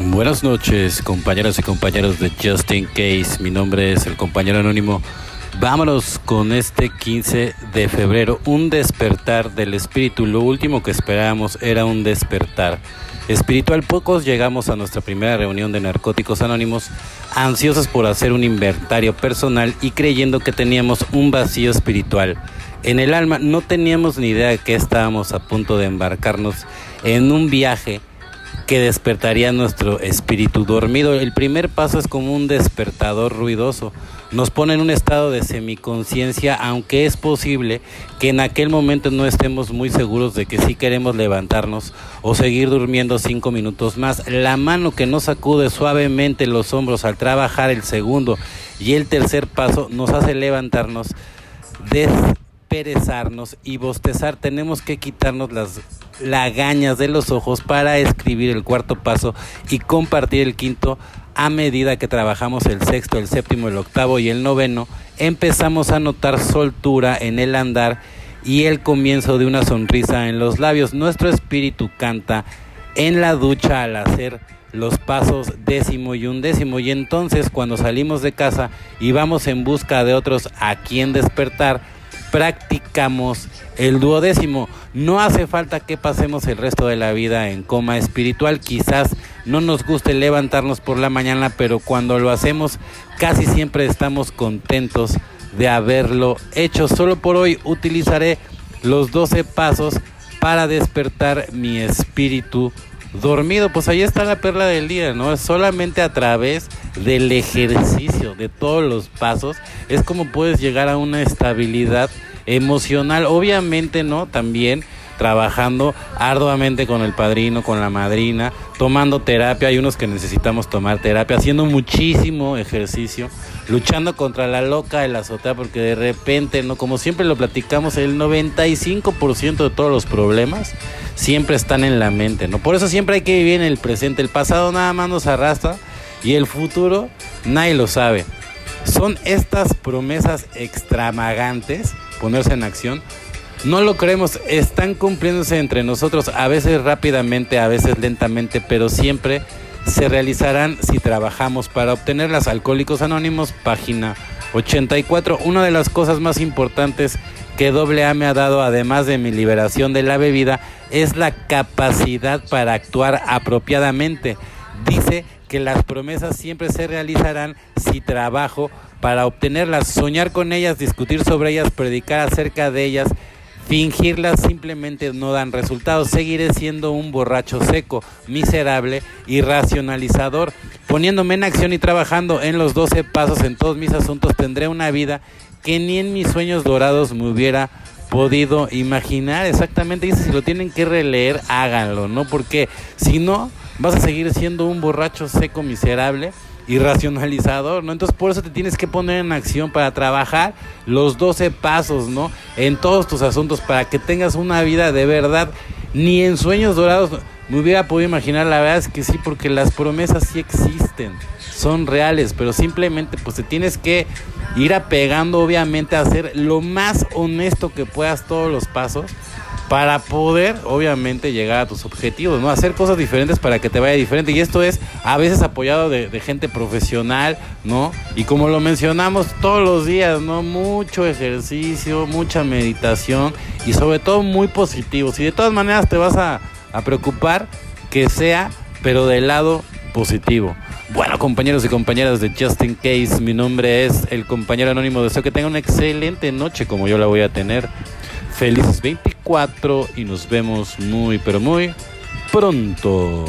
Buenas noches, compañeras y compañeros de Justin Case. Mi nombre es el compañero anónimo. Vámonos con este 15 de febrero, un despertar del espíritu. Lo último que esperábamos era un despertar espiritual. Pocos llegamos a nuestra primera reunión de Narcóticos Anónimos ansiosos por hacer un inventario personal y creyendo que teníamos un vacío espiritual. En el alma no teníamos ni idea de que estábamos a punto de embarcarnos en un viaje que despertaría nuestro espíritu dormido. El primer paso es como un despertador ruidoso. Nos pone en un estado de semiconciencia, aunque es posible que en aquel momento no estemos muy seguros de que sí queremos levantarnos o seguir durmiendo cinco minutos más. La mano que nos sacude suavemente los hombros al trabajar el segundo y el tercer paso nos hace levantarnos, desperezarnos y bostezar. Tenemos que quitarnos las lagañas de los ojos para escribir el cuarto paso y compartir el quinto a medida que trabajamos el sexto, el séptimo, el octavo y el noveno, empezamos a notar soltura en el andar y el comienzo de una sonrisa en los labios. Nuestro espíritu canta en la ducha al hacer los pasos décimo y undécimo y entonces cuando salimos de casa y vamos en busca de otros a quien despertar, practicamos el duodécimo. No hace falta que pasemos el resto de la vida en coma espiritual. Quizás no nos guste levantarnos por la mañana, pero cuando lo hacemos casi siempre estamos contentos de haberlo hecho. Solo por hoy utilizaré los 12 pasos para despertar mi espíritu dormido. Pues ahí está la perla del día, ¿no? Solamente a través del ejercicio de todos los pasos es como puedes llegar a una estabilidad emocional. Obviamente, ¿no? También trabajando arduamente con el padrino, con la madrina, tomando terapia. Hay unos que necesitamos tomar terapia, haciendo muchísimo ejercicio, luchando contra la loca de la azotea, porque de repente, ¿no? Como siempre lo platicamos, el 95% de todos los problemas siempre están en la mente, ¿no? Por eso siempre hay que vivir en el presente. El pasado nada más nos arrastra y el futuro nadie lo sabe. Son estas promesas extravagantes ponerse en acción. No lo creemos, están cumpliéndose entre nosotros, a veces rápidamente, a veces lentamente, pero siempre se realizarán si trabajamos para obtener las Alcohólicos Anónimos, página 84. Una de las cosas más importantes que AA me ha dado, además de mi liberación de la bebida, es la capacidad para actuar apropiadamente. Dice que las promesas siempre se realizarán si trabajo para obtenerlas, soñar con ellas, discutir sobre ellas, predicar acerca de ellas, fingirlas simplemente no dan resultados. Seguiré siendo un borracho seco, miserable y racionalizador. Poniéndome en acción y trabajando en los 12 pasos en todos mis asuntos, tendré una vida que ni en mis sueños dorados me hubiera podido imaginar. Exactamente, dice, si lo tienen que releer, háganlo, ¿no? Porque si no, vas a seguir siendo un borracho seco, miserable y racionalizador, ¿no? Entonces por eso te tienes que poner en acción para trabajar los 12 pasos, ¿no? En todos tus asuntos para que tengas una vida de verdad. Ni en sueños dorados me hubiera podido imaginar, la verdad es que sí, porque las promesas sí existen, son reales, pero simplemente pues te tienes que ir apegando obviamente a hacer lo más honesto que puedas todos los pasos para poder, obviamente, llegar a tus objetivos, ¿no? Hacer cosas diferentes para que te vaya diferente. Y esto es a veces apoyado de, gente profesional, ¿no? Y como lo mencionamos todos los días, ¿no? Mucho ejercicio, mucha meditación y sobre todo muy positivo. Si de todas maneras te vas a, preocupar, que sea, pero del lado positivo. Bueno, compañeros y compañeras de Justin Case, mi nombre es el compañero anónimo. Deseo que tengan una excelente noche como yo la voy a tener. Felices 24 y nos vemos muy pero muy pronto.